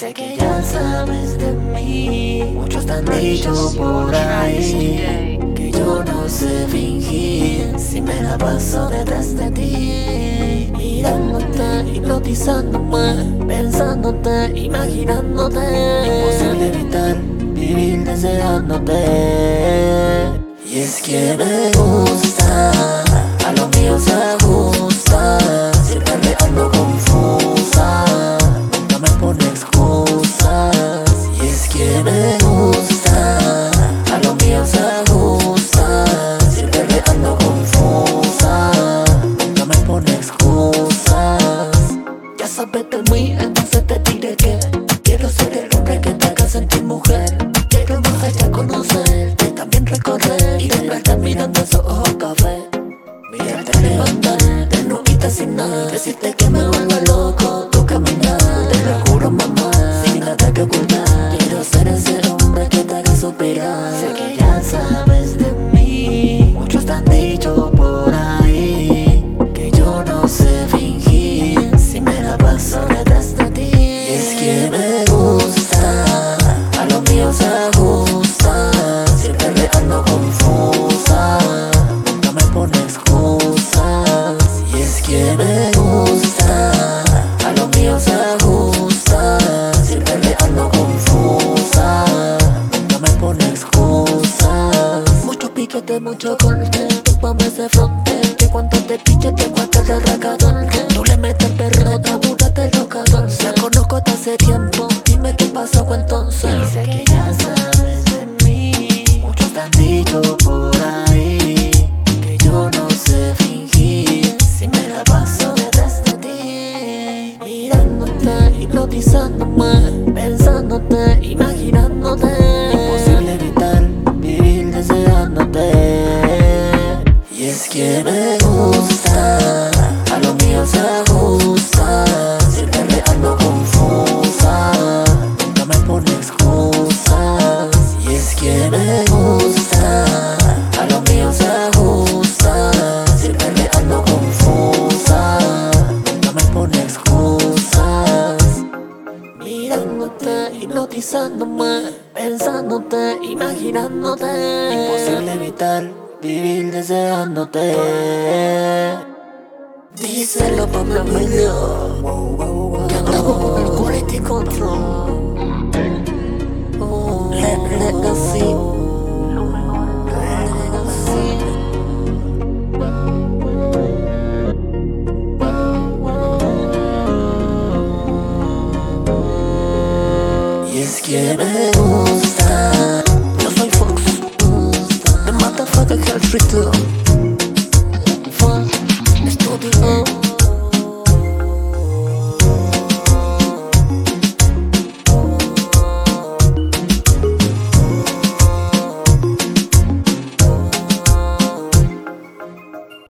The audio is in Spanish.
Sé que ya sabes de mí. Muchos te han dicho por ahí que yo no sé fingir. Si me la paso detrás de ti, mirándote, hipnotizándome, pensándote, imaginándote. Imposible evitar vivir deseándote. Y es que me gusta, de mí, entonces te diré que quiero ser el hombre que te haga sentir mujer. Quiero más allá conocerte, también recorrer y despertar mirando esos ojos café. Mirarte levantarte, no quitas sin nada, decirte que me vuelve loco tu caminar. Te lo juro, mamá, sin nada que ocultar. Quiero ser ese hombre que te haga superar. Sé que ya sabes de mí, muchos te han dicho por ahí que yo no sé se ajusta. Siempre ando confusa, nunca me pone excusas. Y es que me gusta, a lo mío se ajusta. Siempre ando confusa, nunca me pone excusas. Mucho piquete, mucho corte, tú ponme ese fronte. Que cuando te piche te cuesta el racadón. Tú le metes perro, apúrate los 14. Por ahí que yo no sé fingir. Si me la paso detrás de ti, mirándote, hipnotizándome, pensándote, imaginándote. Mirándote, hipnotizándome, pensándote, imaginándote. Imposible evitar vivir deseándote. Díselo Pablo Emilio, que andamos con el quality control. የበሩ